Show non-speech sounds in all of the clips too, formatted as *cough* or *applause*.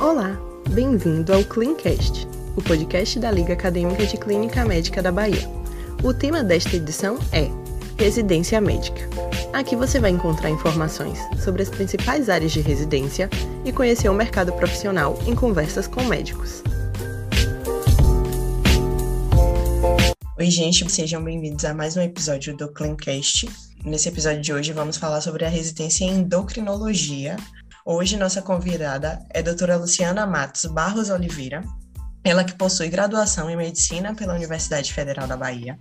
Olá, bem-vindo ao Cleancast, o podcast da Liga Acadêmica de Clínica Médica da Bahia. O tema desta edição é Residência Médica. Aqui você vai encontrar informações sobre as principais áreas de residência e conhecer o mercado profissional em conversas com médicos. Oi, gente, sejam bem-vindos a mais um episódio do Cleancast. Nesse episódio de hoje vamos falar sobre a residência em endocrinologia. Hoje nossa convidada é a doutora Luciana Matos Barros Oliveira, ela que possui graduação em medicina pela Universidade Federal da Bahia,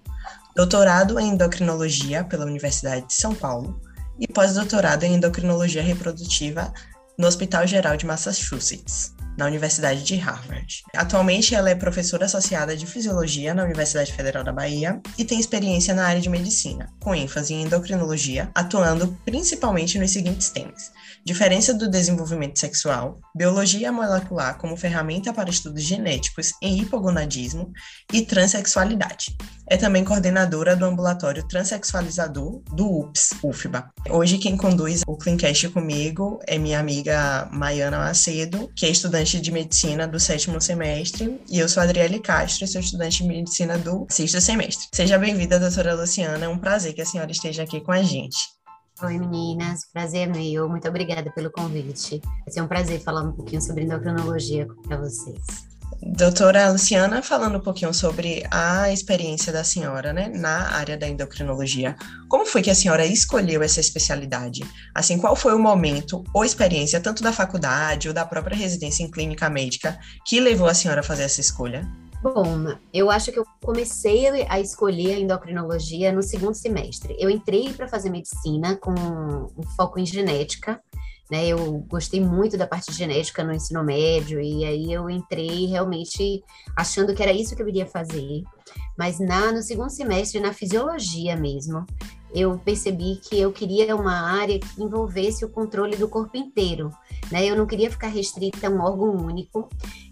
doutorado em endocrinologia pela Universidade de São Paulo e pós-doutorado em endocrinologia reprodutiva no Hospital Geral de Massachusetts na Universidade de Harvard. Atualmente, ela é professora associada de Fisiologia na Universidade Federal da Bahia e tem experiência na área de medicina, com ênfase em endocrinologia, atuando principalmente nos seguintes temas: diferença do desenvolvimento sexual, biologia molecular como ferramenta para estudos genéticos em hipogonadismo e transexualidade. É também coordenadora do ambulatório transexualizador do UPS, UFBA. Hoje quem conduz o Cleancast comigo é minha amiga Maiana Macedo, que é estudante de medicina do sétimo semestre, e eu sou Adriele Castro, sou estudante de medicina do sexto semestre. Seja bem-vinda, doutora Luciana, é um prazer que a senhora esteja aqui com a gente. Oi meninas, prazer meu, muito obrigada pelo convite. Vai ser um prazer falar um pouquinho sobre endocrinologia para vocês. Doutora Luciana, falando um pouquinho sobre a experiência da senhora, né, na área da endocrinologia. Como foi que a senhora escolheu essa especialidade? Assim, qual foi o momento ou experiência, tanto da faculdade ou da própria residência em clínica médica, que levou a senhora a fazer essa escolha? Bom, eu acho que eu comecei a escolher a endocrinologia no segundo semestre. Eu entrei para fazer medicina com um foco em genética, né? Eu gostei muito da parte de genética no ensino médio e aí eu entrei realmente achando que era isso que eu iria fazer. Mas na no segundo semestre, na fisiologia mesmo, eu percebi que eu queria uma área que envolvesse o controle do corpo inteiro, né? Eu não queria ficar restrita a um órgão único.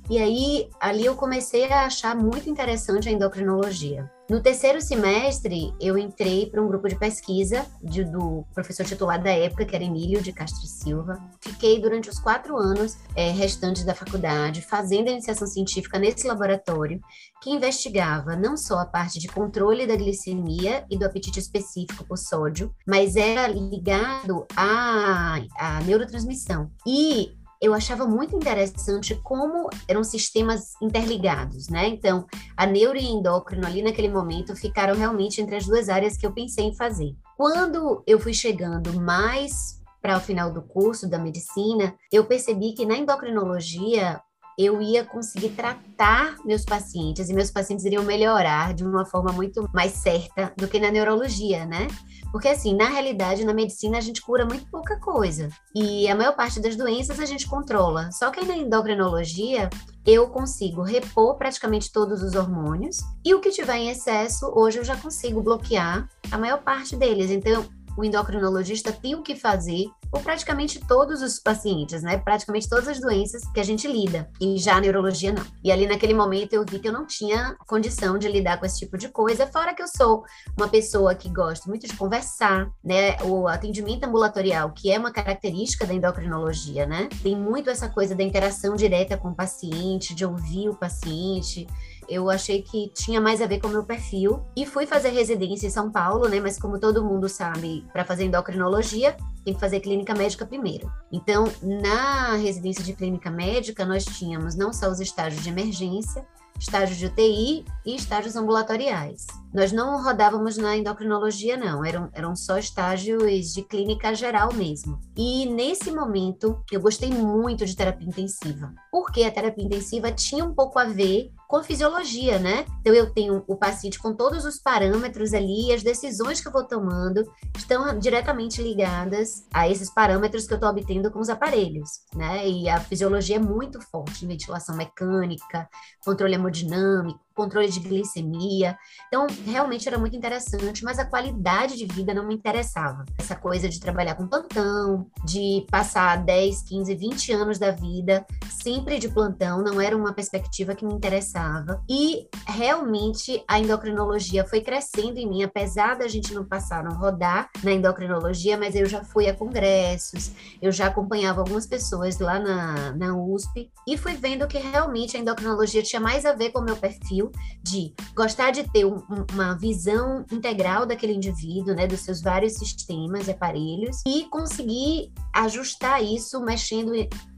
E aí, ali eu comecei a achar muito interessante a endocrinologia. No terceiro semestre, eu entrei para um grupo de pesquisa de, do professor titular da época, que era Emílio de Castro Silva. Fiquei durante os quatro anos é, restantes da faculdade fazendo a iniciação científica nesse laboratório, que investigava não só a parte de controle da glicemia e do apetite específico por sódio, mas era ligado à, à neurotransmissão. E eu achava muito interessante como eram sistemas interligados, né? Então, a neuro e endócrino ali naquele momento ficaram realmente entre as duas áreas que eu pensei em fazer. Quando eu fui chegando mais para o final do curso da medicina, eu percebi que na endocrinologia eu ia conseguir tratar meus pacientes e meus pacientes iriam melhorar de uma forma muito mais certa do que na neurologia, né? Porque, assim, na realidade, na medicina, a gente cura muito pouca coisa. E a maior parte das doenças a gente controla. Só que na endocrinologia, eu consigo repor praticamente todos os hormônios. E o que tiver em excesso, hoje eu já consigo bloquear a maior parte deles. Então, o endocrinologista tem o que fazer por praticamente todos os pacientes, né? Praticamente todas as doenças que a gente lida. E já a neurologia não. E ali naquele momento eu vi que eu não tinha condição de lidar com esse tipo de coisa, fora que eu sou uma pessoa que gosta muito de conversar, né? O atendimento ambulatorial, que é uma característica da endocrinologia, né? Tem muito essa coisa da interação direta com o paciente, de ouvir o paciente, eu achei que tinha mais a ver com o meu perfil e fui fazer residência em São Paulo, né? Mas como todo mundo sabe, para fazer endocrinologia, tem que fazer clínica médica primeiro. Então, na residência de clínica médica, nós tínhamos não só os estágios de emergência, estágios de UTI e estágios ambulatoriais. Nós não rodávamos na endocrinologia, não, eram, eram só estágios de clínica geral mesmo. E nesse momento, eu gostei muito de terapia intensiva, porque a terapia intensiva tinha um pouco a ver com fisiologia, né? Então eu tenho o paciente com todos os parâmetros ali, as decisões que eu vou tomando estão diretamente ligadas a esses parâmetros que eu estou obtendo com os aparelhos, né? E a fisiologia é muito forte, ventilação mecânica, controle hemodinâmico, controle de glicemia. Então, realmente era muito interessante, mas a qualidade de vida não me interessava. Essa coisa de trabalhar com plantão, de passar 10, 15, 20 anos da vida sempre de plantão, não era uma perspectiva que me interessava. E realmente a endocrinologia foi crescendo em mim, apesar da gente não passar, não rodar na endocrinologia, mas eu já fui a congressos, eu já acompanhava algumas pessoas lá na, na USP e fui vendo que realmente a endocrinologia tinha mais a ver com o meu perfil de gostar de ter um, uma visão integral daquele indivíduo, né, dos seus vários sistemas e aparelhos e conseguir ajustar isso mexendo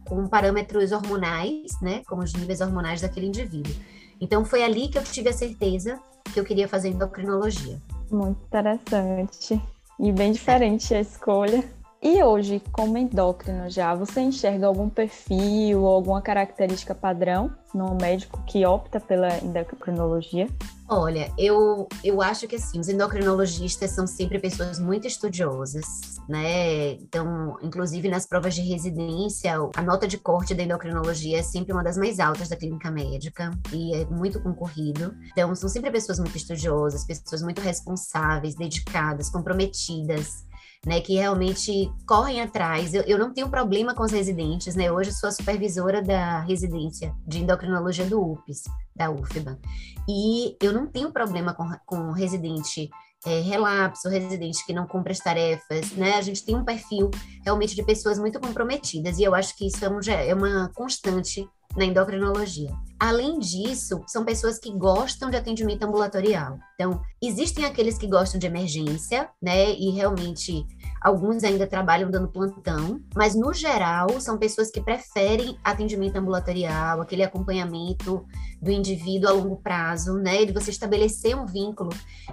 com parâmetros hormonais, né, com os níveis hormonais daquele indivíduo. Então foi ali que eu tive a certeza que eu queria fazer endocrinologia. Muito interessante e bem diferente a escolha. E hoje, como endócrino já, você enxerga algum perfil ou alguma característica padrão no médico que opta pela endocrinologia? Olha, eu, eu acho que assim, os endocrinologistas são sempre pessoas muito estudiosas, né? Então, inclusive nas provas de residência, a nota de corte da endocrinologia é sempre uma das mais altas da clínica médica e é muito concorrido. Então, são sempre pessoas muito estudiosas, pessoas muito responsáveis, dedicadas, comprometidas né, que realmente correm atrás. Eu, eu não tenho problema com os residentes, né? Hoje sou a supervisora da residência de endocrinologia do UPS, da UFBA. E eu não tenho problema com, com residente é, relapso, residente que não cumpre as tarefas, né? A gente tem um perfil realmente de pessoas muito comprometidas e eu acho que isso é, um, é uma constante na endocrinologia. Além disso, são pessoas que gostam de atendimento ambulatorial. Então, existem aqueles que gostam de emergência, né? E realmente alguns ainda trabalham dando plantão, mas no geral são pessoas que preferem atendimento ambulatorial, aquele acompanhamento do indivíduo a longo prazo, né? De você estabelecer um vínculo.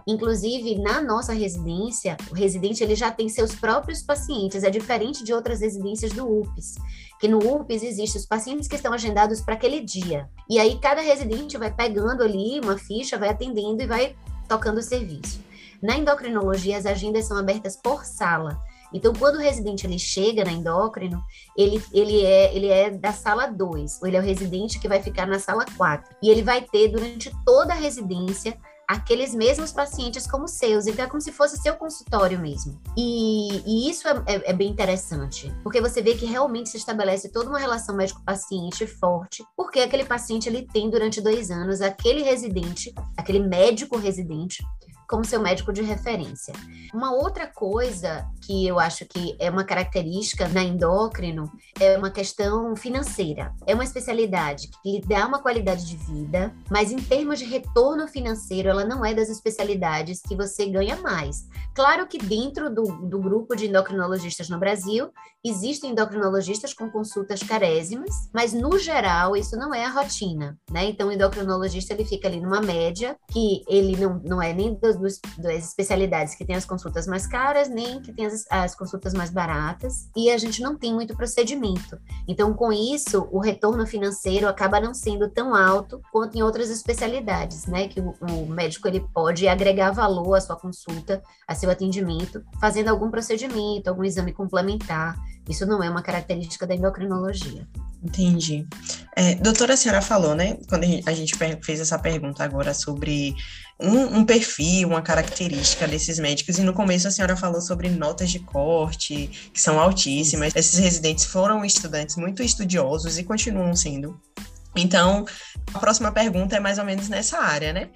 Inclusive, na nossa residência, o residente ele já tem seus próprios pacientes, é diferente de outras residências do UPS que no UPS existem os pacientes que estão agendados para aquele dia. E aí cada residente vai pegando ali uma ficha, vai atendendo e vai tocando o serviço. Na endocrinologia, as agendas são abertas por sala. Então, quando o residente ele chega na endócrino, ele, ele, é, ele é da sala 2, ou ele é o residente que vai ficar na sala 4. E ele vai ter, durante toda a residência, aqueles mesmos pacientes como seus. Então é como se fosse seu consultório mesmo. E, e isso é, é, é, bem interessante, porque você vê que realmente se estabelece toda uma relação médico-paciente forte, porque aquele paciente ele tem durante dois anos aquele residente, aquele médico residente como seu médico de referência. Uma outra coisa que eu acho que é uma característica na endócrino é uma questão financeira. É uma especialidade que lhe dá uma qualidade de vida, mas em termos de retorno financeiro, ela não é das especialidades que você ganha mais. Claro que dentro do, do grupo de endocrinologistas no Brasil, existem endocrinologistas com consultas carésimas, mas no geral isso não é a rotina, né? Então o endocrinologista ele fica ali numa média que ele não, não é nem dos das especialidades que tem as consultas mais caras, nem que tem as, as consultas mais baratas, e a gente não tem muito procedimento. Então, com isso, o retorno financeiro acaba não sendo tão alto quanto em outras especialidades, né? Que o, o médico ele pode agregar valor à sua consulta, a seu atendimento, fazendo algum procedimento, algum exame complementar. Isso não é uma característica da endocrinologia. Entendi. É, doutora, a senhora falou, né, quando a gente fez essa pergunta agora sobre um, um, perfil, uma característica desses médicos, e no começo a senhora falou sobre notas de corte, que são altíssimas. Esses residentes foram estudantes muito estudiosos e continuam sendo. Então, a próxima pergunta é mais ou menos nessa área, né?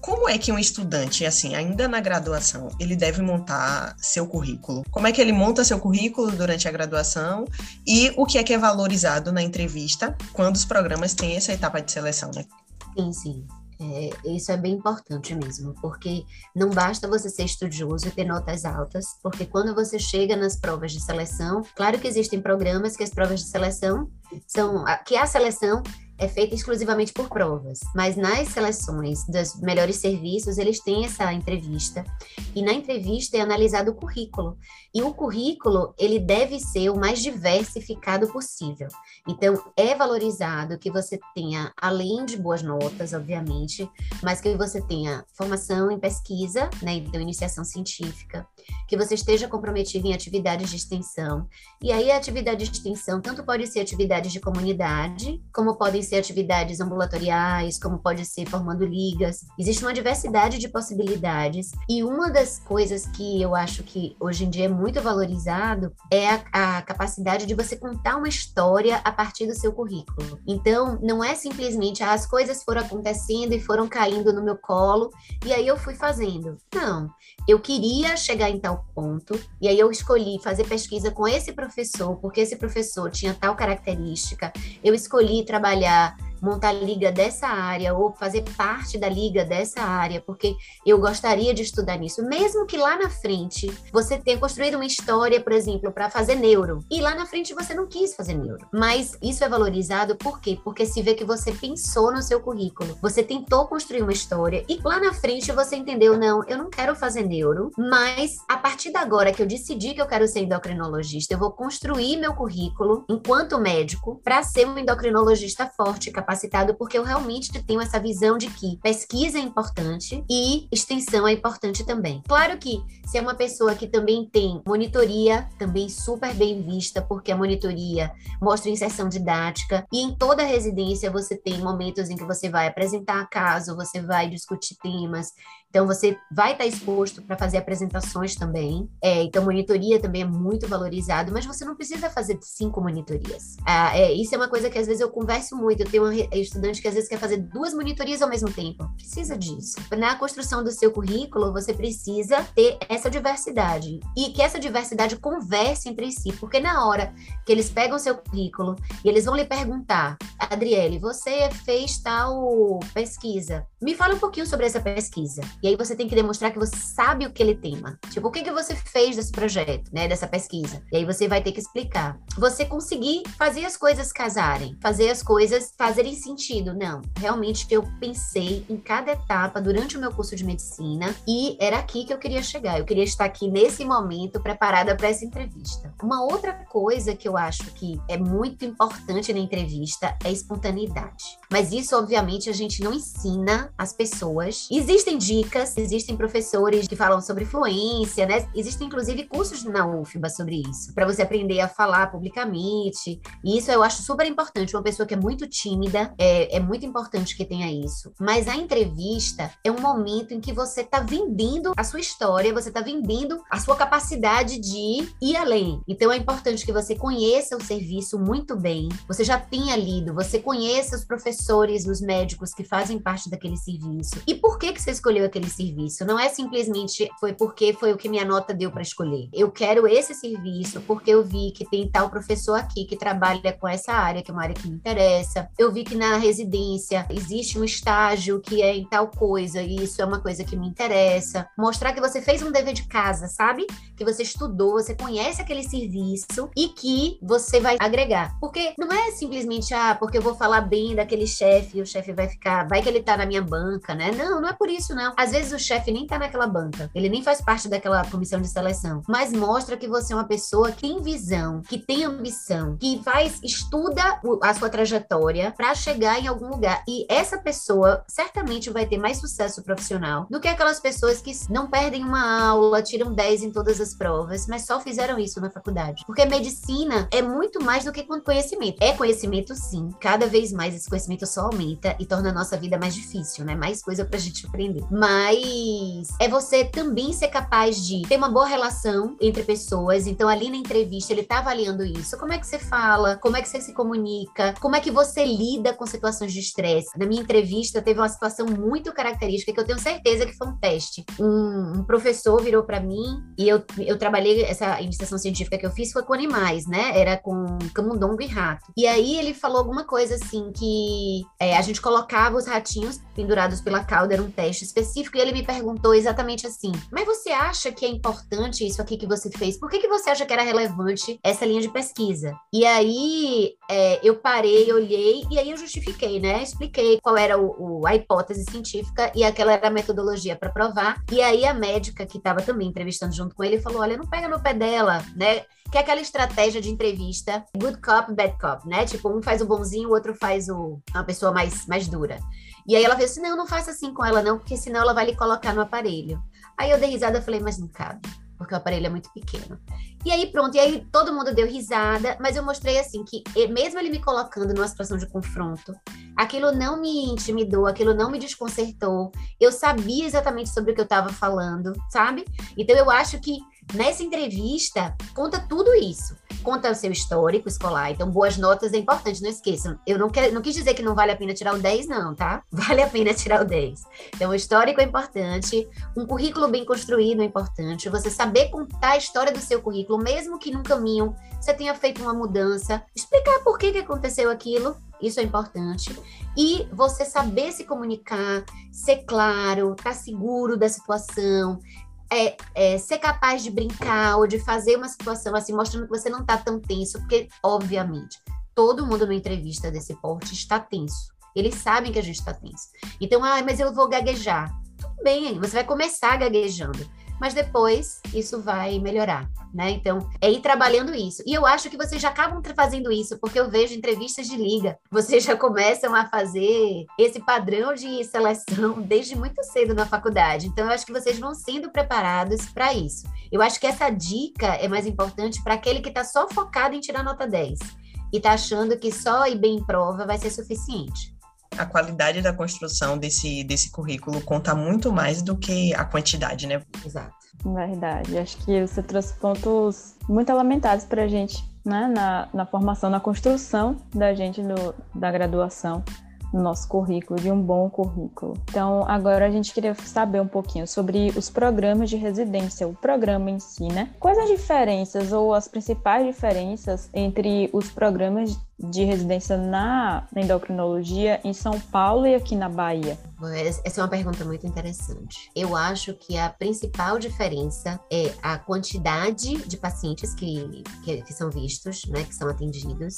Como é que um estudante, assim, ainda na graduação, ele deve montar seu currículo? Como é que ele monta seu currículo durante a graduação e o que é que é valorizado na entrevista quando os programas têm essa etapa de seleção, né? Sim, sim. É, isso é bem importante mesmo, porque não basta você ser estudioso e ter notas altas, porque quando você chega nas provas de seleção, claro que existem programas que as provas de seleção são que a seleção é feita exclusivamente por provas, mas nas seleções dos melhores serviços, eles têm essa entrevista, e na entrevista é analisado o currículo, e o currículo, ele deve ser o mais diversificado possível. Então, é valorizado que você tenha, além de boas notas, obviamente, mas que você tenha formação em pesquisa, né, então iniciação científica, que você esteja comprometido em atividades de extensão, e aí a atividade de extensão tanto pode ser atividades de comunidade, como podem ser atividades ambulatoriais, como pode ser formando ligas. Existe uma diversidade de possibilidades e uma das coisas que eu acho que hoje em dia é muito valorizado é a, a capacidade de você contar uma história a partir do seu currículo. Então, não é simplesmente ah, as coisas foram acontecendo e foram caindo no meu colo e aí eu fui fazendo. Não, eu queria chegar em tal ponto e aí eu escolhi fazer pesquisa com esse professor porque esse professor tinha tal característica. Eu escolhi trabalhar montar liga dessa área ou fazer parte da liga dessa área, porque eu gostaria de estudar nisso, mesmo que lá na frente você tenha construído uma história, por exemplo, para fazer neuro, e lá na frente você não quis fazer neuro. Mas isso é valorizado por quê? Porque se vê que você pensou no seu currículo, você tentou construir uma história e lá na frente você entendeu, não, eu não quero fazer neuro, mas a partir de agora que eu decidi que eu quero ser endocrinologista, eu vou construir meu currículo enquanto médico para ser um endocrinologista forte, capaz capacitado, porque eu realmente tenho essa visão de que pesquisa é importante e extensão é importante também. Claro que se é uma pessoa que também tem monitoria, também super bem vista, porque a monitoria mostra inserção didática, e em toda residência você tem momentos em que você vai apresentar caso, você vai discutir temas, então, você vai estar exposto para fazer apresentações também. É, então, monitoria também é muito valorizado, mas você não precisa fazer cinco monitorias. Ah, é, isso é uma coisa que às vezes eu converso muito. Eu tenho um estudante que às vezes quer fazer duas monitorias ao mesmo tempo. Precisa disso. Na construção do seu currículo, você precisa ter essa diversidade. E que essa diversidade converse entre si, porque na hora que eles pegam seu currículo e eles vão lhe perguntar, Adriele, você fez tal pesquisa. Me fala um pouquinho sobre essa pesquisa. E aí você tem que demonstrar que você sabe o que ele tema. Tipo, o que, que você fez desse projeto, né? Dessa pesquisa. E aí você vai ter que explicar. Você conseguir fazer as coisas casarem, fazer as coisas fazerem sentido. Não, realmente eu pensei em cada etapa durante o meu curso de medicina e era aqui que eu queria chegar. Eu queria estar aqui nesse momento preparada para essa entrevista. Uma outra coisa que eu acho que é muito importante na entrevista é espontaneidade. Mas isso, obviamente, a gente não ensina as pessoas. Existem dicas existem professores que falam sobre fluência, né? Existem inclusive cursos na UFBA sobre isso, para você aprender a falar publicamente. E isso eu acho super importante. Uma pessoa que é muito tímida, é, é muito importante que tenha isso. Mas a entrevista é um momento em que você está vendendo a sua história, você está vendendo a sua capacidade de ir além. Então é importante que você conheça o serviço muito bem, você já tenha lido, você conheça os professores, os médicos que fazem parte daquele serviço. E por que que você escolheu aquele serviço. Não é simplesmente foi porque foi o que minha nota deu para escolher. Eu quero esse serviço porque eu vi que tem tal professor aqui que trabalha com essa área, que é uma área que me interessa. Eu vi que na residência existe um estágio que é em tal coisa e isso é uma coisa que me interessa. Mostrar que você fez um dever de casa, sabe? Que você estudou, você conhece aquele serviço e que você vai agregar. Porque não é simplesmente, ah, porque eu vou falar bem daquele chefe e o chefe vai ficar, vai que ele tá na minha banca, né? Não, não é por isso, não. Às vezes o chefe nem tá naquela banca, ele nem faz parte daquela comissão de seleção, mas mostra que você é uma pessoa que tem visão, que tem ambição, que faz, estuda a sua trajetória para chegar em algum lugar. E essa pessoa certamente vai ter mais sucesso profissional do que aquelas pessoas que não perdem uma aula, tiram 10 em todas as provas, mas só fizeram isso na faculdade. Porque medicina é muito mais do que conhecimento. É conhecimento, sim. Cada vez mais esse conhecimento só aumenta e torna a nossa vida mais difícil, né? Mais coisa pra gente aprender. Mas mas é você também ser capaz de ter uma boa relação entre pessoas. Então, ali na entrevista, ele tá avaliando isso. Como é que você fala? Como é que você se comunica? Como é que você lida com situações de estresse? Na minha entrevista, teve uma situação muito característica que eu tenho certeza que foi um teste. Um, um professor virou para mim e eu, eu trabalhei, essa iniciação científica que eu fiz foi com animais, né? Era com camundongo e rato. E aí ele falou alguma coisa assim que é, a gente colocava os ratinhos pendurados pela cauda, era um teste específico e ele me perguntou exatamente assim: Mas você acha que é importante isso aqui que você fez? Por que, que você acha que era relevante essa linha de pesquisa? E aí é, eu parei, olhei e aí eu justifiquei, né? Expliquei qual era o, o a hipótese científica e aquela era a metodologia para provar. E aí a médica que estava também entrevistando junto com ele falou: Olha, não pega no pé dela, né? que é aquela estratégia de entrevista, good cop, bad cop, né? Tipo, um faz o bonzinho, o outro faz o, uma pessoa mais, mais dura. E aí ela fez assim, não, não faça assim com ela não, porque senão ela vai lhe colocar no aparelho. Aí eu dei risada e falei, mas não cabe. porque o aparelho é muito pequeno. E aí, pronto, e aí todo mundo deu risada, mas eu mostrei assim que, mesmo ele me colocando numa situação de confronto, aquilo não me intimidou, aquilo não me desconcertou. Eu sabia exatamente sobre o que eu estava falando, sabe? Então eu acho que Nessa entrevista, conta tudo isso. Conta o seu histórico escolar. Então, boas notas é importante, não esqueçam. Eu não, quero, não quis dizer que não vale a pena tirar o 10, não, tá? *laughs* Vale a pena tirar o 10. Então, o histórico é importante, um currículo bem construído é importante, você saber contar a história do seu currículo, mesmo que num caminho você tenha feito uma mudança, explicar por que, que aconteceu aquilo, isso é importante. E você saber se comunicar, ser claro, estar tá seguro da situação, é, é, ser capaz de brincar ou de fazer uma situação assim, mostrando que você não está tão tenso, porque, obviamente, todo mundo na entrevista desse porte está tenso. Eles sabem que a gente está tenso. Então, ah, mas eu vou gaguejar. Tudo bem, você vai começar gaguejando mas depois isso vai melhorar, né? Então, é ir trabalhando isso. E eu acho que vocês já acabam fazendo isso, porque eu vejo entrevistas de liga, vocês já começam a fazer esse padrão de seleção desde muito cedo na faculdade. Então, eu acho que vocês vão sendo preparados para isso. Eu acho que essa dica é mais importante para aquele que está só focado em tirar nota 10 e está achando que só ir bem em prova vai ser suficiente a qualidade da construção desse, desse currículo conta muito mais do que a quantidade, né? Exato. Verdade. Acho que você trouxe pontos muito elementares para a gente, né? Na, na formação, na construção da gente do, da graduação no nosso currículo, de um bom currículo. Então, agora a gente queria saber um pouquinho sobre os programas de residência, o programa em si, né? Quais as diferenças ou as principais diferenças entre os programas de residência na, endocrinologia em São Paulo e aqui na Bahia? Essa é uma pergunta muito interessante. Eu acho que a principal diferença é a quantidade de pacientes que, que, que são vistos, né, que são atendidos,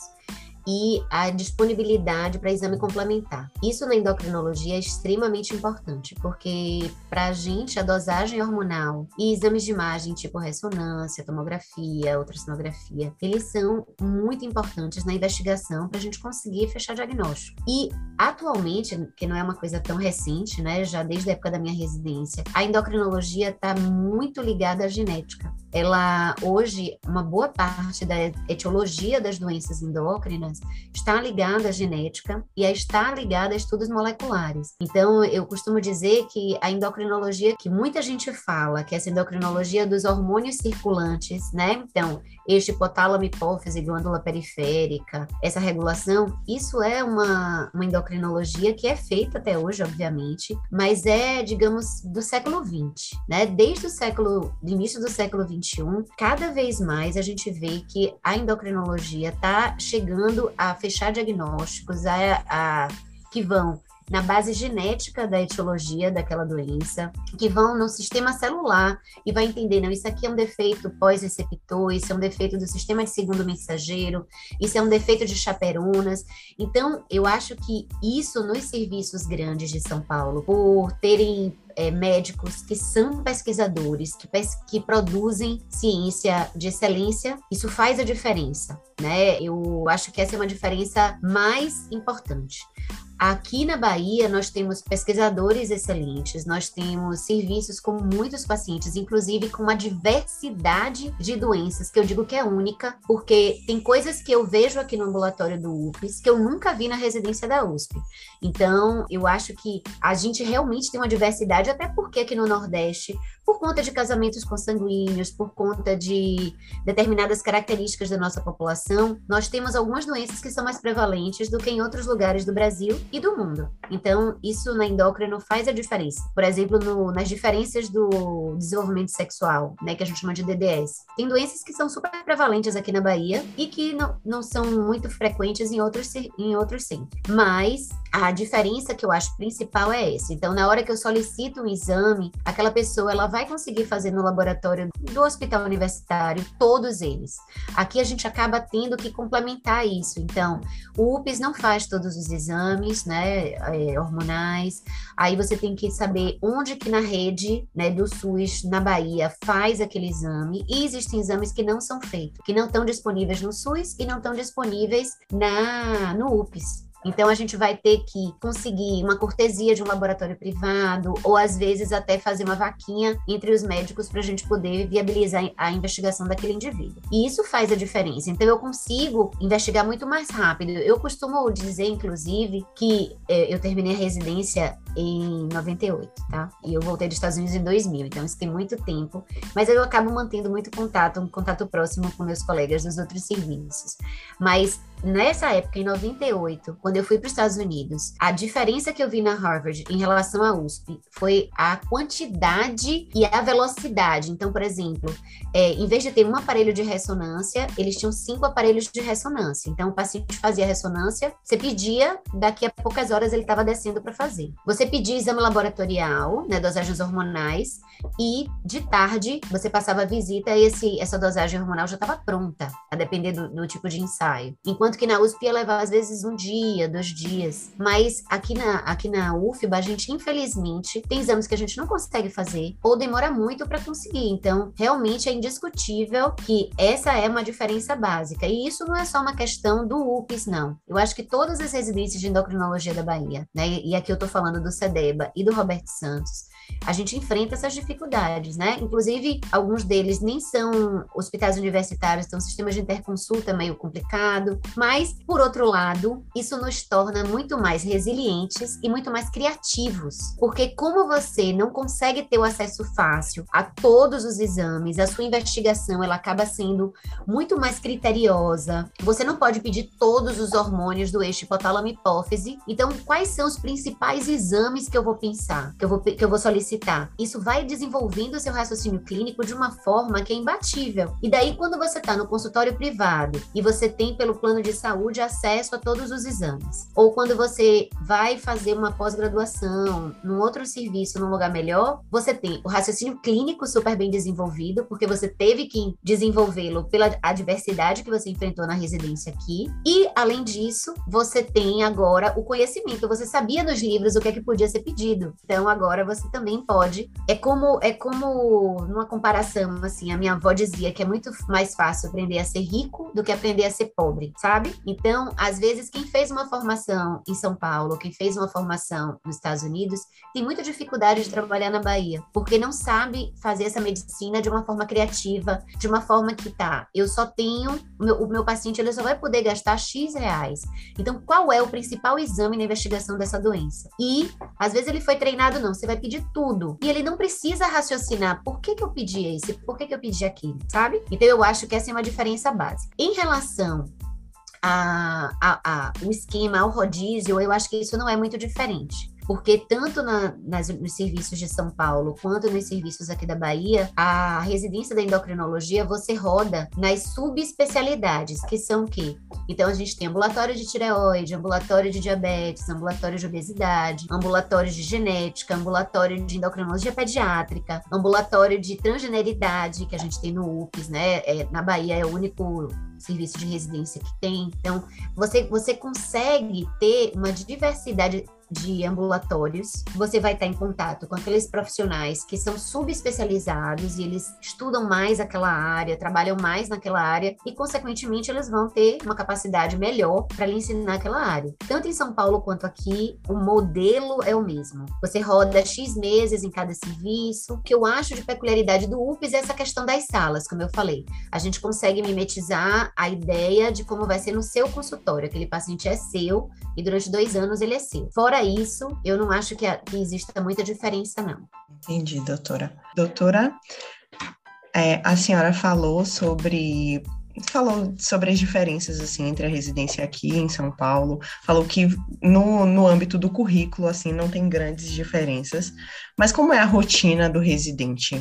e a disponibilidade para exame complementar. Isso na endocrinologia é extremamente importante, porque para a gente a dosagem hormonal e exames de imagem tipo ressonância, tomografia, ultrassonografia, eles são muito importantes na investigação para a gente conseguir fechar diagnóstico. E atualmente, que não é uma coisa tão recente, né, já desde a época da minha residência, a endocrinologia está muito ligada à genética. Ela hoje uma boa parte da etiologia das doenças endócrinas está ligada à genética e está ligada a estudos moleculares. Então, eu costumo dizer que a endocrinologia que muita gente fala, que é essa endocrinologia dos hormônios circulantes, né? Então, este hipotálamo, hipófise, glândula periférica, essa regulação, isso é uma, uma endocrinologia que é feita até hoje, obviamente, mas é, digamos, do século XX, né? Desde o século, do início do século XXI, cada vez mais a gente vê que a endocrinologia está chegando a fechar diagnósticos, a, a que vão na base genética da etiologia daquela doença, que vão no sistema celular e vai entender, não, isso aqui é um defeito pós-receptor, isso é um defeito do sistema de segundo mensageiro, isso é um defeito de chaperonas. Então, eu acho que isso nos serviços grandes de São Paulo, por terem é, médicos que são pesquisadores, que, pes que produzem ciência de excelência, isso faz a diferença, né? Eu acho que essa é uma diferença mais importante. Aqui na Bahia, nós temos pesquisadores excelentes, nós temos serviços com muitos pacientes, inclusive com uma diversidade de doenças, que eu digo que é única, porque tem coisas que eu vejo aqui no ambulatório do UFES que eu nunca vi na residência da USP. Então, eu acho que a gente realmente tem uma diversidade, até porque aqui no Nordeste, por conta de casamentos consanguíneos, por conta de determinadas características da nossa população, nós temos algumas doenças que são mais prevalentes do que em outros lugares do Brasil e do mundo. Então, isso na endócrino faz a diferença. Por exemplo, no, nas diferenças do desenvolvimento sexual, né, que a gente chama de DDS. Tem doenças que são super prevalentes aqui na Bahia e que não, não são muito frequentes em outros, em outros centros. Mas a diferença que eu acho principal é essa. Então, na hora que eu solicito um exame, aquela pessoa ela vai conseguir fazer no laboratório do hospital universitário todos eles. Aqui a gente acaba tendo que complementar isso. Então, o UPS não faz todos os exames, né, é, hormonais. Aí você tem que saber onde que na rede, né, do SUS na Bahia faz aquele exame. E existem exames que não são feitos, que não estão disponíveis no SUS e não estão disponíveis na no UPS. Então, a gente vai ter que conseguir uma cortesia de um laboratório privado, ou às vezes até fazer uma vaquinha entre os médicos para a gente poder viabilizar a investigação daquele indivíduo. E isso faz a diferença. Então, eu consigo investigar muito mais rápido. Eu costumo dizer, inclusive, que é, eu terminei a residência em 98, tá? E eu voltei dos Estados Unidos em 2000, então isso tem muito tempo. Mas eu acabo mantendo muito contato, um contato próximo com meus colegas dos outros serviços. Mas nessa época, em 98, quando eu fui para os Estados Unidos, a diferença que eu vi na Harvard em relação à USP foi a quantidade e a velocidade. Então, por exemplo, é, em vez de ter um aparelho de ressonância, eles tinham cinco aparelhos de ressonância. Então, o paciente fazia ressonância, você pedia, daqui a poucas horas ele estava descendo para fazer. Você pedia exame laboratorial, né, dosagens hormonais, e de tarde você passava a visita e esse, essa dosagem hormonal já estava pronta, a depender do, do tipo de ensaio. Enquanto Enquanto que na USP ia levar, às vezes, um dia, dois dias. Mas aqui na, aqui na UFBA, a gente, infelizmente, tem exames que a gente não consegue fazer ou demora muito para conseguir. Então, realmente é indiscutível que essa é uma diferença básica. E isso não é só uma questão do UPS, não. Eu acho que todas as residências de endocrinologia da Bahia, né? E aqui eu estou falando do SEDEBA e do Roberto Santos, a gente enfrenta essas dificuldades, né? Inclusive, alguns deles nem são hospitais universitários, então o sistema de interconsulta é meio complicado, mas, por outro lado, isso nos torna muito mais resilientes e muito mais criativos, porque como você não consegue ter o acesso fácil a todos os exames, a sua investigação ela acaba sendo muito mais criteriosa. Você não pode pedir todos os hormônios do eixo hipotálamo-hipófise. Então, quais são os principais exames que eu vou pensar, que eu vou, que eu vou solicitar solicitar. Isso vai desenvolvendo o seu raciocínio clínico de uma forma que é imbatível. E daí, quando você está no consultório privado e você tem, pelo plano de saúde, acesso a todos os exames, ou quando você vai fazer uma pós-graduação num outro serviço, num lugar melhor, você tem o raciocínio clínico super bem desenvolvido, porque você teve que desenvolvê-lo pela adversidade que você enfrentou na residência aqui. E, além disso, você tem agora o conhecimento. Você sabia nos livros o que é que podia ser pedido. Então, agora você também pode. É como, é como, numa comparação, assim, a minha avó dizia que é muito mais fácil aprender a ser rico do que aprender a ser pobre, sabe? Então, às vezes, quem fez uma formação em São Paulo, quem fez uma formação nos Estados Unidos, tem muita dificuldade de trabalhar na Bahia, porque não sabe fazer essa medicina de uma forma criativa, de uma forma que tá, eu só tenho, o meu, o meu paciente ele só vai poder gastar X reais. Então, qual é o principal exame na investigação dessa doença? E, às vezes, ele foi treinado, não, você vai pedir tudo. E ele não precisa raciocinar por que, que eu pedi esse, por que, que eu pedi aquilo, sabe? Então eu acho que essa é uma diferença básica. Em relação a, a, a, o esquema, ao rodízio, eu acho que isso não é muito diferente porque tanto na, nas, nos serviços de São Paulo quanto nos serviços aqui da Bahia, a residência da endocrinologia você roda nas subespecialidades, que são o quê? Então a gente tem ambulatório de tireoide, ambulatório de diabetes, ambulatório de obesidade, ambulatório de genética, ambulatório de endocrinologia pediátrica, ambulatório de transgeneridade, que a gente tem no UPS, né? É, na Bahia é o único serviço de residência que tem. Então, você, você consegue ter uma diversidade de ambulatórios, você vai estar em contato com aqueles profissionais que são subespecializados e eles estudam mais aquela área, trabalham mais naquela área e, consequentemente, eles vão ter uma capacidade melhor para lhe ensinar aquela área. Tanto em São Paulo quanto aqui, o modelo é o mesmo. Você roda X meses em cada serviço. O que eu acho de peculiaridade do UPS é essa questão das salas, como eu falei. A gente consegue mimetizar a ideia de como vai ser no seu consultório. Aquele paciente é seu e durante dois anos ele é seu. Fora Fora isso, eu não acho que, que exista muita diferença, não. Entendi, doutora. Doutora, é, a senhora falou sobre falou sobre as diferenças assim entre a residência aqui em São Paulo, falou que no, no âmbito do currículo assim não tem grandes diferenças, mas como é a rotina do residente?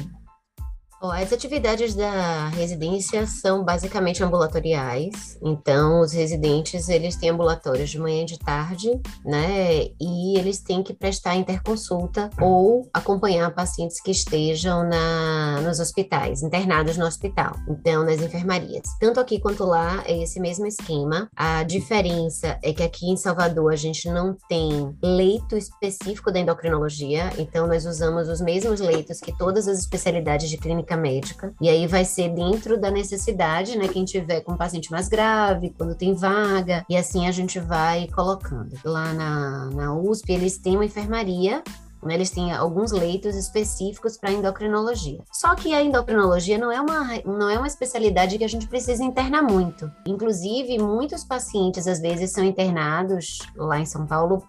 As atividades da residência são basicamente ambulatoriais. Então, os residentes eles têm ambulatórios de manhã e de tarde, né? E eles têm que prestar interconsulta ou acompanhar pacientes que estejam na, nos hospitais, internados no hospital. Então, nas enfermarias. Tanto aqui quanto lá é esse mesmo esquema. A diferença é que aqui em Salvador a gente não tem leito específico da endocrinologia. Então, nós usamos os mesmos leitos que todas as especialidades de clínica médica. E aí vai ser dentro da necessidade, né? Quem tiver com paciente mais grave, quando tem vaga, e assim a gente vai colocando. Lá na, na USP, eles têm uma enfermaria né? Eles têm alguns leitos específicos para endocrinologia. Só que a endocrinologia não é, uma, não é uma especialidade que a gente precisa internar muito. Inclusive, muitos pacientes às vezes são internados lá em São Paulo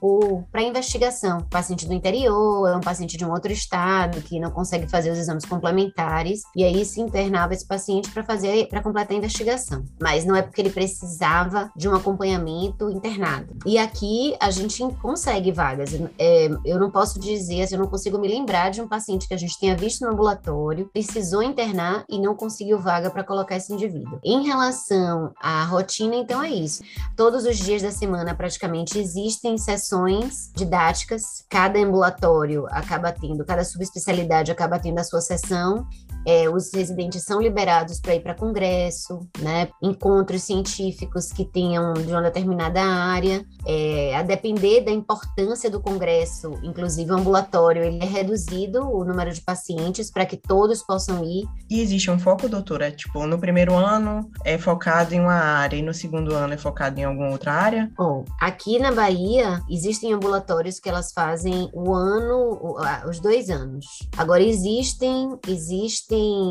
para investigação. Paciente do interior, é um paciente de um outro estado que não consegue fazer os exames complementares e aí se internava esse paciente para fazer para completar a investigação. Mas não é porque ele precisava de um acompanhamento internado. E aqui a gente consegue vagas. É, eu não posso dizer assim, eu não consigo me lembrar de um paciente que a gente tenha visto no ambulatório, precisou internar e não conseguiu vaga para colocar esse indivíduo. Em relação à rotina, então é isso. Todos os dias da semana, praticamente, existem sessões didáticas, cada ambulatório acaba tendo, cada subespecialidade acaba tendo a sua sessão é, os residentes são liberados para ir para congresso, né, encontros científicos que tenham de uma determinada área. É, a depender da importância do congresso, inclusive o ambulatório, ele é reduzido o número de pacientes para que todos possam ir. E existe um foco, doutora? Tipo, no primeiro ano é focado em uma área e no segundo ano é focado em alguma outra área? Bom, aqui na Bahia existem ambulatórios que elas fazem o ano, os dois anos. Agora existem, existem existem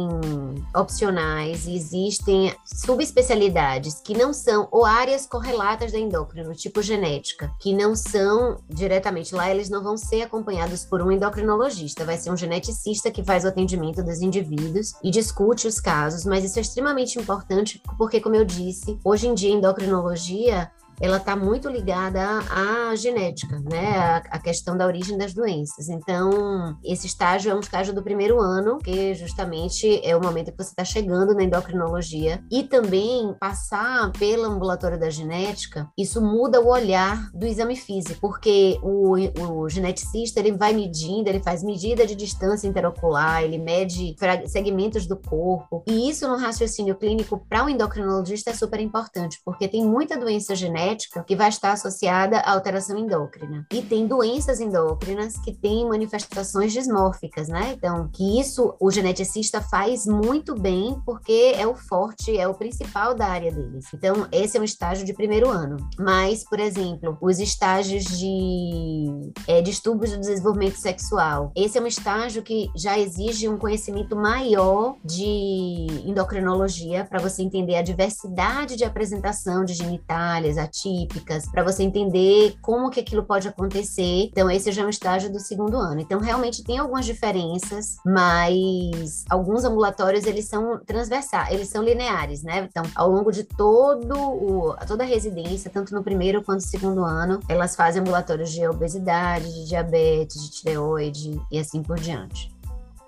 opcionais, existem subespecialidades que não são ou áreas correlatas da endócrino, tipo genética, que não são diretamente lá, eles não vão ser acompanhados por um endocrinologista, vai ser um geneticista que faz o atendimento dos indivíduos e discute os casos, mas isso é extremamente importante porque, como eu disse, hoje em dia endocrinologia ela está muito ligada à, genética, né? A, questão da origem das doenças. Então, esse estágio é um estágio do primeiro ano, que justamente é o momento que você está chegando na endocrinologia. E também passar pelo ambulatório da genética, isso muda o olhar do exame físico, porque o, o geneticista ele vai medindo, ele faz medida de distância interocular, ele mede segmentos do corpo. E isso no raciocínio clínico para o endocrinologista é super importante, porque tem muita doença genética que vai estar associada à alteração endócrina. E tem doenças endócrinas que têm manifestações dismórficas, né? Então, que isso o geneticista faz muito bem porque é o forte, é o principal da área deles. Então, esse é um estágio de primeiro ano. Mas, por exemplo, os estágios de é, distúrbios do desenvolvimento sexual. Esse é um estágio que já exige um conhecimento maior de endocrinologia para você entender a diversidade de apresentação de genitálias, atípicas, para você entender como que aquilo pode acontecer. Então, esse já é um estágio do segundo ano. Então, realmente tem algumas diferenças, mas alguns ambulatórios, eles são transversais, eles são lineares, né? Então, ao longo de todo o, toda a residência, tanto no primeiro quanto no segundo ano, elas fazem ambulatórios de obesidade, de diabetes, de tireoide e assim por diante.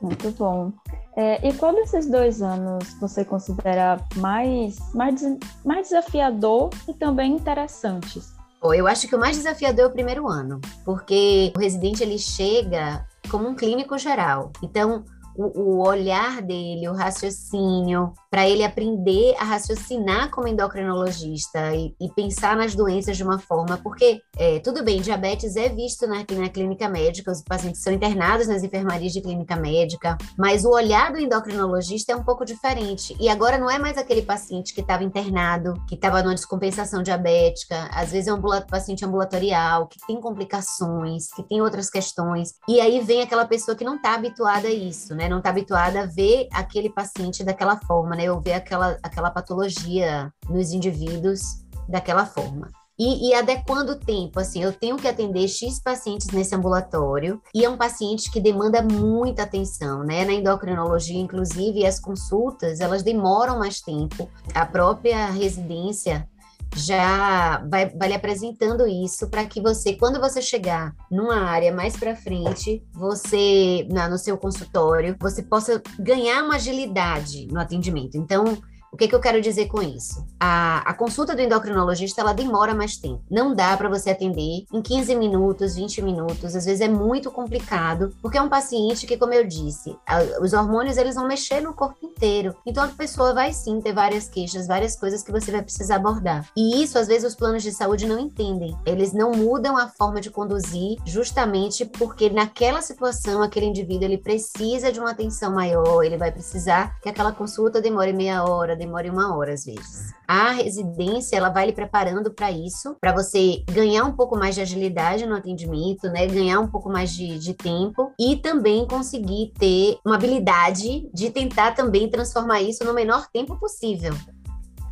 Muito bom. É, e qual desses dois anos você considera mais, mais, mais desafiador e também interessantes? Eu acho que o mais desafiador é o primeiro ano, porque o residente ele chega como um clínico geral. Então, o, o olhar dele, o raciocínio, para ele aprender a raciocinar como endocrinologista e, e, pensar nas doenças de uma forma, porque é, tudo bem, diabetes é visto na, na, clínica médica, os pacientes são internados nas enfermarias de clínica médica, mas o olhar do endocrinologista é um pouco diferente. E agora não é mais aquele paciente que estava internado, que estava numa descompensação diabética, às vezes é um paciente ambulatorial, que tem complicações, que tem outras questões. E aí vem aquela pessoa que não está habituada a isso, né? Não está habituada a ver aquele paciente daquela forma, né? Eu ver aquela, aquela patologia nos indivíduos daquela forma. E, e, adequando o tempo, assim, eu tenho que atender X pacientes nesse ambulatório e é um paciente que demanda muita atenção, né? Na endocrinologia, inclusive, as consultas, elas demoram mais tempo. A própria residência já vai, vai lhe apresentando isso para que você, quando você chegar numa área mais para frente, você, na, no seu consultório, você possa ganhar uma agilidade no atendimento. Então, o que, que, eu quero dizer com isso? A, a, consulta do endocrinologista ela demora mais tempo. Não dá para você atender em 15 minutos, 20 minutos. Às vezes é muito complicado, porque é um paciente que, como eu disse, a, os hormônios eles vão mexer no corpo inteiro. Então a pessoa vai sim ter várias queixas, várias coisas que você vai precisar abordar. E isso, às vezes, os planos de saúde não entendem. Eles não mudam a forma de conduzir justamente porque naquela situação, aquele indivíduo ele precisa de uma atenção maior, ele vai precisar que aquela consulta demore meia hora, demore uma hora às vezes. A residência, ela vai lhe preparando para isso, para você ganhar um pouco mais de agilidade no atendimento, né? Ganhar um pouco mais de, de tempo e também conseguir ter uma habilidade de tentar também transformar isso no menor tempo possível.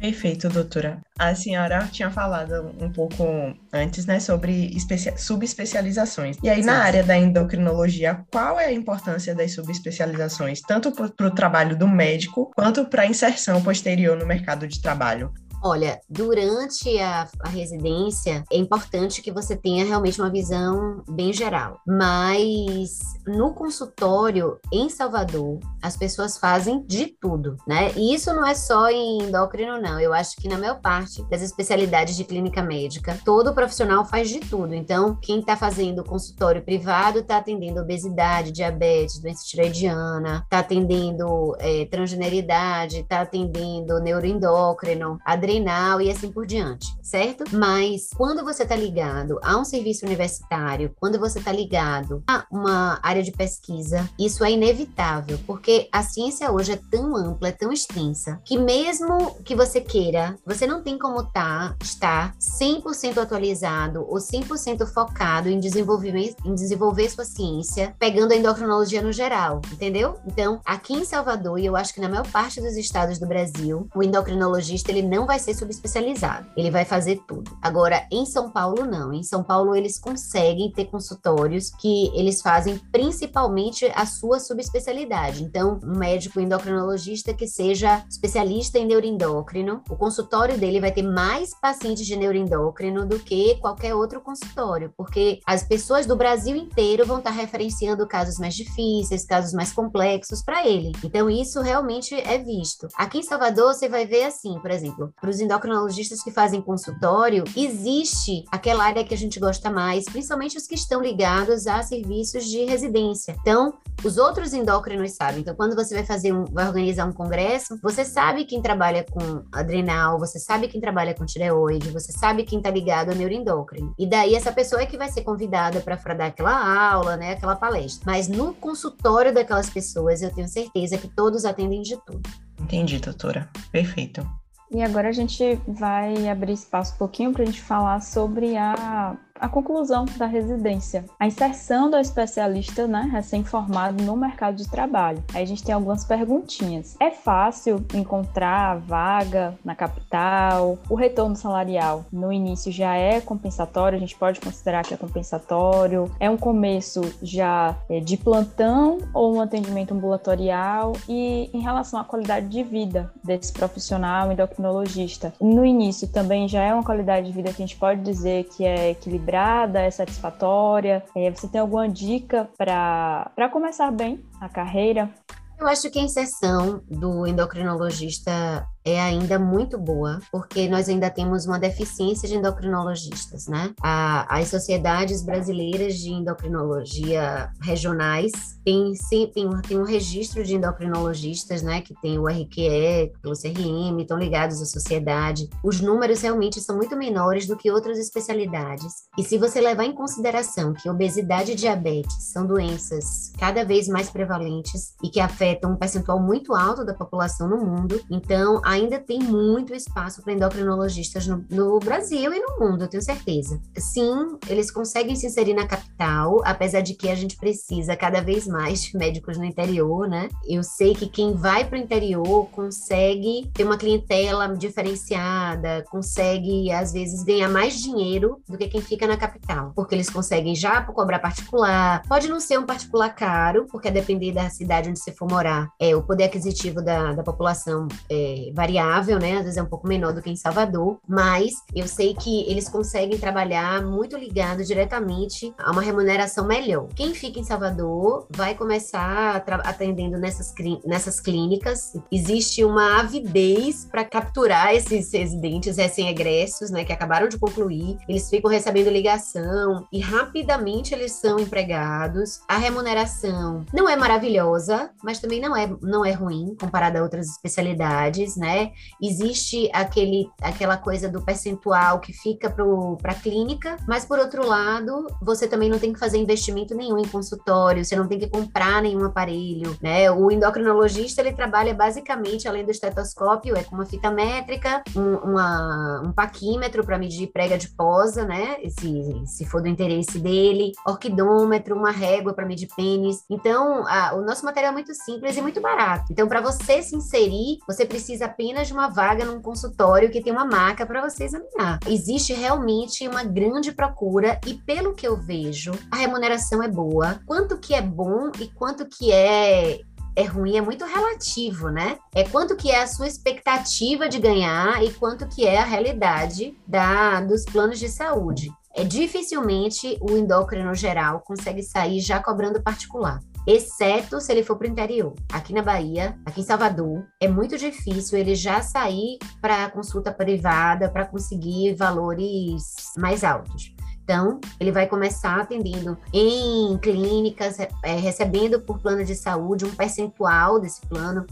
Perfeito, doutora. A senhora tinha falado um pouco antes, né, sobre subespecializações. E aí, Sim. na área da endocrinologia, qual é a importância das subespecializações, tanto para o trabalho do médico, quanto para a inserção posterior no mercado de trabalho? Olha, durante a, a, residência é importante que você tenha realmente uma visão bem geral, mas no consultório em Salvador as pessoas fazem de tudo, né? E isso não é só em endócrino, não. Eu acho que na maior parte das especialidades de clínica médica, todo profissional faz de tudo. Então, quem está fazendo consultório privado está atendendo obesidade, diabetes, doença tiroidiana, está atendendo é, transgeneridade, está atendendo neuroendócrino, adrenal e assim por diante, certo? Mas quando você está ligado a um serviço universitário, quando você está ligado a uma área de pesquisa, isso é inevitável, porque a ciência hoje é tão ampla, é tão extensa, que mesmo que você queira, você não tem como tá, estar 100% atualizado ou 100% focado em desenvolver, em desenvolver sua ciência, pegando a endocrinologia no geral, entendeu? Então, aqui em Salvador, e eu acho que na maior parte dos estados do Brasil, o endocrinologista ele não vai ser subespecializado. Ele vai fazer tudo. Agora, em São Paulo, não. Em São Paulo, eles conseguem ter consultórios que eles fazem principalmente a sua subespecialidade. Então, um médico endocrinologista que seja especialista em neuroendócrino, o consultório dele vai ter mais pacientes de neuroendócrino do que qualquer outro consultório, porque as pessoas do Brasil inteiro vão estar referenciando casos mais difíceis, casos mais complexos para ele. Então, isso realmente é visto. Aqui em Salvador, você vai ver assim, por exemplo, para os endocrinologistas que fazem consultório, existe aquela área que a gente gosta mais, principalmente os que estão ligados a serviços de residência. Então, os outros endócrinos sabem. Então, quando você vai fazer um, vai organizar um congresso, você sabe quem trabalha com adrenal, você sabe quem trabalha com tireoide, você sabe quem está ligado a neuroendócrino. E daí essa pessoa é que vai ser convidada para dar aquela aula, né, aquela palestra. Mas no consultório daquelas pessoas, eu tenho certeza que todos atendem de tudo. Entendi, doutora. Perfeito. E agora a gente vai abrir espaço um pouquinho para a gente falar sobre a a conclusão da residência, a inserção do especialista né, recém-formado no mercado de trabalho. Aí a gente tem algumas perguntinhas. É fácil encontrar vaga na capital? O retorno salarial no início já é compensatório? A gente pode considerar que é compensatório? É um começo já é, de plantão ou um atendimento ambulatorial? E em relação à qualidade de vida desse profissional endocrinologista, no início também já é uma qualidade de vida que a gente pode dizer que é equilibrada é satisfatória? É, você tem alguma dica para começar bem a carreira? Eu acho que a inserção do endocrinologista é ainda muito boa, porque nós ainda temos uma deficiência de endocrinologistas, né? A, as sociedades brasileiras de endocrinologia regionais têm, tem, tem um registro de endocrinologistas, né? Que tem o RQE, o CRM, estão ligados à sociedade. Os números realmente são muito menores do que outras especialidades. E se você levar em consideração que obesidade e diabetes são doenças cada vez mais prevalentes e que afetam um percentual muito alto da população no mundo, então a ainda tem muito espaço para endocrinologistas no, no, Brasil e no mundo, eu tenho certeza. Sim, eles conseguem se inserir na capital, apesar de que a gente precisa cada vez mais de médicos no interior, né? Eu sei que quem vai para o interior consegue ter uma clientela diferenciada, consegue, às vezes, ganhar mais dinheiro do que quem fica na capital, porque eles conseguem já cobrar particular. Pode não ser um particular caro, porque a depender da cidade onde você for morar, é, o poder aquisitivo da, da população é, vai variável, né? Às vezes é um pouco menor do que em Salvador, mas eu sei que eles conseguem trabalhar muito ligado diretamente a uma remuneração melhor. Quem fica em Salvador vai começar atendendo nessas, nessas clínicas. Existe uma avidez para capturar esses residentes recém-egressos, né, que acabaram de concluir. Eles ficam recebendo ligação e rapidamente eles são empregados. A remuneração não é maravilhosa, mas também não é, não é ruim comparada a outras especialidades, né? Existe aquele, aquela coisa do percentual que fica para a clínica, mas por outro lado, você também não tem que fazer investimento nenhum em consultório, você não tem que comprar nenhum aparelho, né? O endocrinologista ele trabalha basicamente além do estetoscópio, é com uma fita métrica, um, uma, um paquímetro para medir prega de posa, né? Se, se for do interesse dele, orquidômetro, uma régua para medir pênis. Então, a, o nosso material é muito simples e muito barato. Então, para você se inserir, você precisa apenas uma vaga num consultório que tem uma marca para você examinar. Existe realmente uma grande procura e pelo que eu vejo, a remuneração é boa. Quanto que é bom e quanto que é é ruim é muito relativo, né? É quanto que é a sua expectativa de ganhar e quanto que é a realidade da, dos planos de saúde. É dificilmente o endócrino geral consegue sair já cobrando particular exceto se ele for para o interior. Aqui na Bahia, aqui em Salvador, é muito difícil ele já sair para consulta privada para conseguir valores mais altos. Então, ele vai começar atendendo em clínicas, é, recebendo por plano de saúde um percentual desse plano.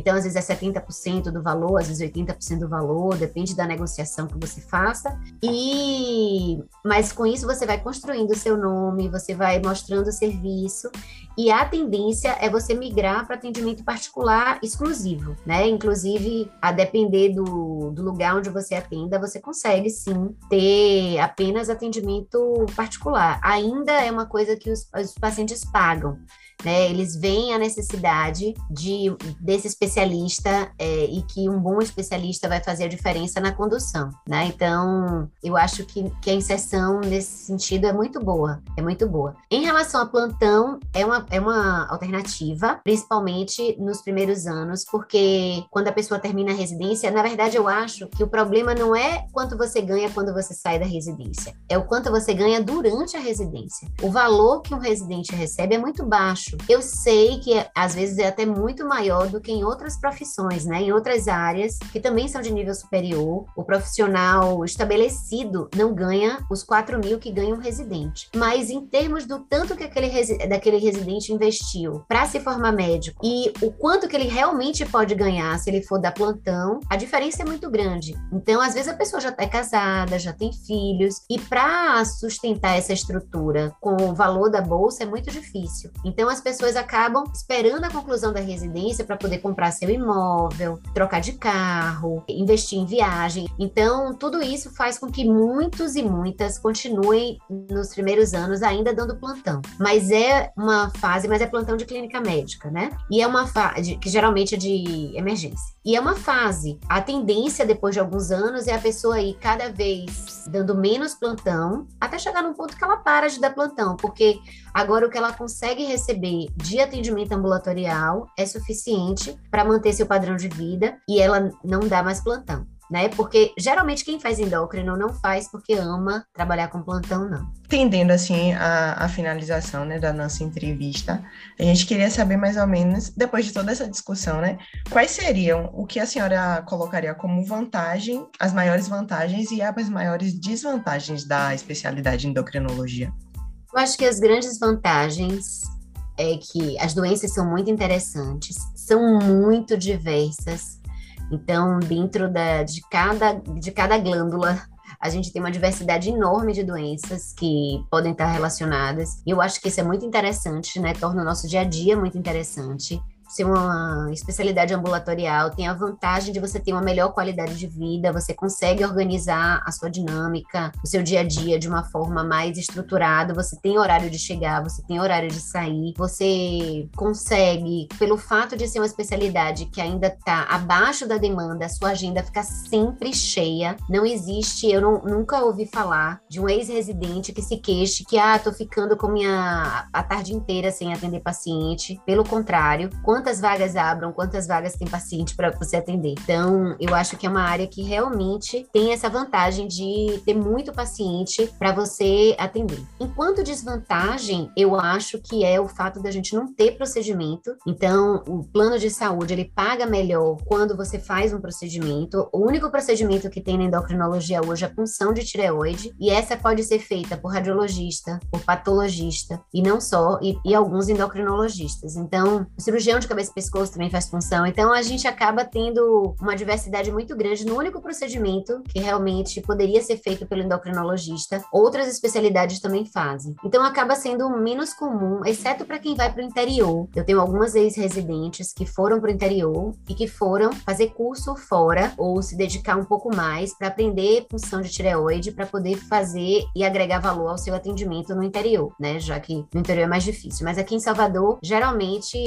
Então, às vezes é 70% do valor, às vezes 80% do valor, depende da negociação que você faça. E mas com isso você vai construindo o seu nome, você vai mostrando o serviço e a tendência é você migrar para atendimento particular exclusivo, né? Inclusive, a depender do, do lugar onde você atenda, você consegue sim ter apenas atendimento particular. Ainda é uma coisa que os, os pacientes pagam né? Eles veem a necessidade de desse especialista é, e que um bom especialista vai fazer a diferença na condução, né? Então, eu acho que, que a inserção nesse sentido é muito boa, é muito boa. Em relação a plantão, é uma, é uma alternativa, principalmente nos primeiros anos, porque quando a pessoa termina a residência, na verdade, eu acho que o problema não é quanto você ganha quando você sai da residência, é o quanto você ganha durante a residência. O valor que um residente recebe é muito baixo Eu sei que às vezes é até muito maior do que em outras profissões, né? Em outras áreas que também são de nível superior. O profissional estabelecido não ganha os 4 mil que ganha um residente. Mas em termos do tanto que aquele daquele residente investiu para se formar médico e o quanto que ele realmente pode ganhar se ele for dar plantão, a diferença é muito grande. Então, às vezes a pessoa já está casada, já tem filhos e para sustentar essa estrutura com o valor da bolsa é muito difícil. Então, as as pessoas acabam esperando a conclusão da residência para poder comprar seu imóvel, trocar de carro, investir em viagem. Então, tudo isso faz com que muitos e muitas continuem nos primeiros anos ainda dando plantão. Mas é uma fase, mas é plantão de clínica médica, né? E é uma fase que geralmente é de emergência. E é uma fase. A tendência depois de alguns anos é a pessoa ir cada vez dando menos plantão, até chegar num ponto que ela para de dar plantão, porque agora o que ela consegue receber de atendimento ambulatorial é suficiente para manter seu padrão de vida e ela não dá mais plantão né? Porque geralmente quem faz endócrino não faz porque ama trabalhar com plantão, não. Entendendo assim a, a finalização né, da nossa entrevista, a gente queria saber mais ou menos, depois de toda essa discussão, né, quais seriam o que a senhora colocaria como vantagem, as maiores vantagens e as maiores desvantagens da especialidade endocrinologia? Eu acho que as grandes vantagens é que as doenças são muito interessantes, são muito diversas então, dentro da, de, cada, de cada glândula, a gente tem uma diversidade enorme de doenças que podem estar relacionadas. E eu acho que isso é muito interessante, né? Torna o nosso dia a dia muito interessante ser uma especialidade ambulatorial tem a vantagem de você ter uma melhor qualidade de vida, você consegue organizar a sua dinâmica, o seu dia a dia de uma forma mais estruturada, você tem horário de chegar, você tem horário de sair, você consegue, pelo fato de ser uma especialidade que ainda está abaixo da demanda, a sua agenda fica sempre cheia. Não existe, eu não, nunca ouvi falar de um ex-residente que se queixe que, ah, tô ficando com minha a tarde inteira sem atender paciente. Pelo contrário, quando quantas vagas abram, quantas vagas tem paciente para você atender. Então, eu acho que é uma área que realmente tem essa vantagem de ter muito paciente para você atender. Enquanto desvantagem, eu acho que é o fato da gente não ter procedimento. Então, o plano de saúde ele paga melhor quando você faz um procedimento. O único procedimento que tem na endocrinologia hoje é a punção de tireoide, e essa pode ser feita por radiologista, por patologista, e não só, e, e alguns endocrinologistas. Então, o cirurgião de cabeça e pescoço também faz punção. Então, a gente acaba tendo uma diversidade muito grande no único procedimento que realmente poderia ser feito pelo endocrinologista. Outras especialidades também fazem. Então, acaba sendo menos comum, exceto para quem vai para o interior. Eu tenho algumas ex-residentes que foram para o interior e que foram fazer curso fora ou se dedicar um pouco mais para aprender punção de tireoide para poder fazer e agregar valor ao seu atendimento no interior, né? Já que no interior é mais difícil. Mas aqui em Salvador, geralmente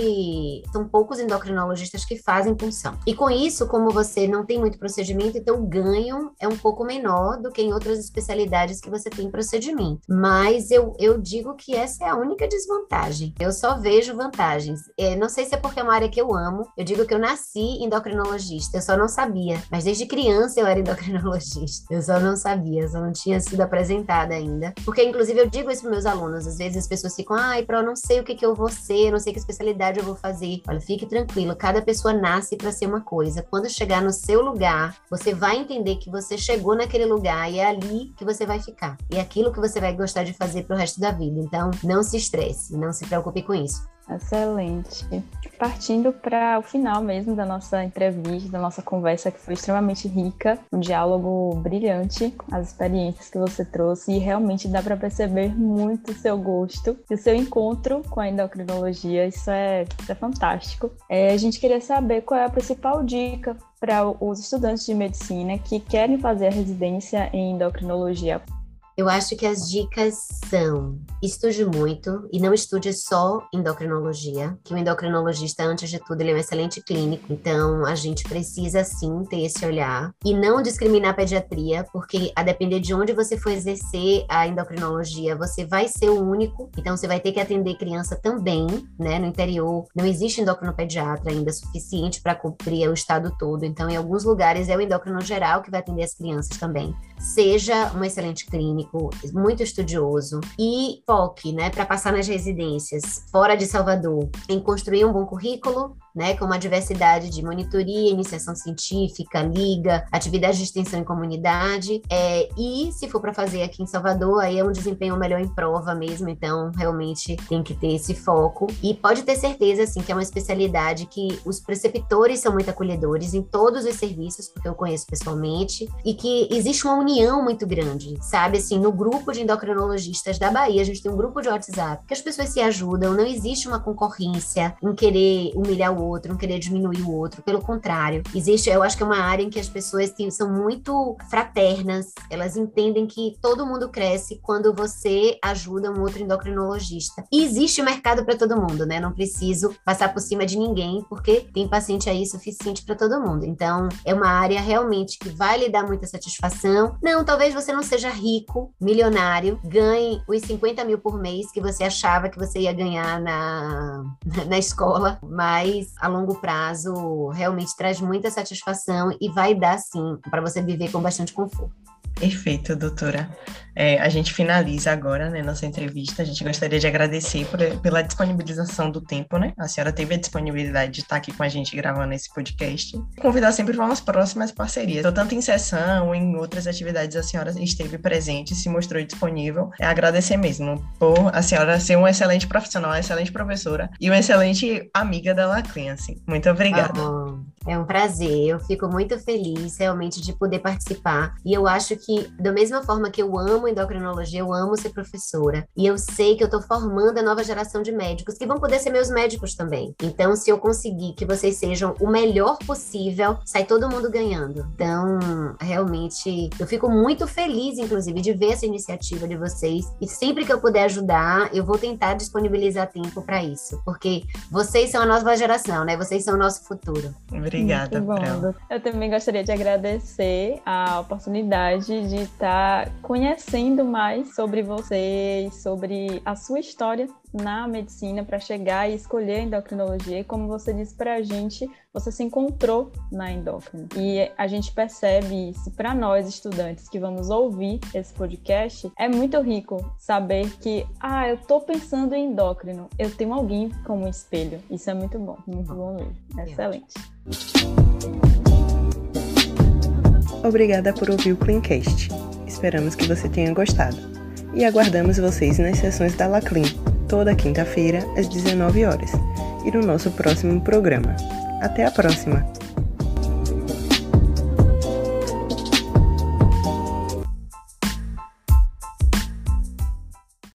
são poucos endocrinologistas que fazem punção. E com isso, como você não tem muito procedimento, então o ganho é um pouco menor do que em outras especialidades que você tem procedimento. Mas eu, eu digo que essa é a única desvantagem. Eu só vejo vantagens. É, não sei se é porque é uma área que eu amo. Eu digo que eu nasci endocrinologista, eu só não sabia. Mas desde criança eu era endocrinologista. Eu só não sabia, só não tinha sido apresentada ainda. Porque, inclusive, eu digo isso para meus alunos. Às vezes as pessoas ficam, ai, para eu não sei o que, que eu vou ser, não sei que especialidade eu vou fazer. Olha, fique tranquilo, cada pessoa nasce para ser uma coisa. Quando chegar no seu lugar, você vai entender que você chegou naquele lugar e é ali que você vai ficar. E é aquilo que você vai gostar de fazer pro resto da vida. Então, não se estresse, não se preocupe com isso. Excelente. Partindo para o final mesmo da nossa entrevista, da nossa conversa, que foi extremamente rica, um diálogo brilhante, as experiências que você trouxe, e realmente dá para perceber muito o seu gosto e o seu encontro com a endocrinologia. Isso é, isso é fantástico. É, a gente queria saber qual é a principal dica para os estudantes de medicina que querem fazer a residência em endocrinologia. Eu acho que as dicas são: estude muito e não estude só endocrinologia, que o endocrinologista, antes de tudo, ele é um excelente clínico, então a gente precisa sim ter esse olhar e não discriminar a pediatria, porque a depender de onde você for exercer a endocrinologia, você vai ser o único, então você vai ter que atender criança também, né? No interior não existe endocrinopediatra ainda suficiente para cobrir o estado todo, então em alguns lugares é o endócrino geral que vai atender as crianças também. Seja um excelente clínico técnico, muito estudioso e foque, né, para passar nas residências fora de Salvador, em construir um bom currículo, né, com uma diversidade de monitoria, iniciação científica, liga, atividade de extensão em comunidade, é, e se for para fazer aqui em Salvador, aí é um desempenho melhor em prova mesmo, então realmente tem que ter esse foco. E pode ter certeza, assim, que é uma especialidade que os preceptores são muito acolhedores em todos os serviços, porque eu conheço pessoalmente, e que existe uma união muito grande, sabe? Assim, no grupo de endocrinologistas da Bahia, a gente tem um grupo de WhatsApp que as pessoas se ajudam, não existe uma concorrência em querer humilhar o outro, não querer diminuir o outro. Pelo contrário, existe, eu acho que é uma área em que as pessoas têm, são muito fraternas, elas entendem que todo mundo cresce quando você ajuda um outro endocrinologista. E existe mercado para todo mundo, né? Não preciso passar por cima de ninguém, porque tem paciente aí suficiente para todo mundo. Então, é uma área realmente que vai lhe dar muita satisfação. Não, talvez você não seja rico, milionário, ganhe os 50 mil por mês que você achava que você ia ganhar na, *laughs* na escola, mas a longo prazo realmente traz muita satisfação e vai dar sim para você viver com bastante conforto. Perfeito, doutora. É, a gente finaliza agora né, nossa entrevista. A gente gostaria de agradecer por, pela disponibilização do tempo, né? A senhora teve a disponibilidade de estar aqui com a gente gravando esse podcast. Convidar sempre para umas próximas parcerias. Então, tanto em sessão, em outras atividades, a senhora esteve presente, se mostrou disponível. É agradecer mesmo por a senhora ser uma excelente profissional, uma excelente professora e uma excelente amiga da Lacliance. Muito obrigada. Ah, é um prazer. Eu fico muito feliz realmente de poder participar. E eu acho que, da mesma forma que eu amo endocrinologia, eu amo ser professora. E eu sei que eu estou formando a nova geração de médicos que vão poder ser meus médicos também. Então, se eu conseguir que vocês sejam o melhor possível, sai todo mundo ganhando. Então, realmente, eu fico muito feliz, inclusive, de ver essa iniciativa de vocês. E sempre que eu puder ajudar, eu vou tentar disponibilizar tempo para isso. Porque vocês são a nova geração, né? Vocês são o nosso futuro. Obrigada, Eu também gostaria de agradecer a oportunidade de estar conhecendo conhecendo mais sobre você e sobre a sua história na medicina para chegar e escolher a endocrinologia. E como você disse para a gente, você se encontrou na endócrina. E a gente percebe isso para nós, estudantes, que vamos ouvir esse podcast, é muito rico saber que, ah, eu estou pensando em endócrino, eu tenho alguém como espelho. Isso é muito bom, muito bom mesmo. Excelente. Obrigada por ouvir o Cleancast. Esperamos que você tenha gostado. E aguardamos vocês nas sessões da Laclean, toda quinta-feira, às 19 horas, e no nosso próximo programa. Até a próxima!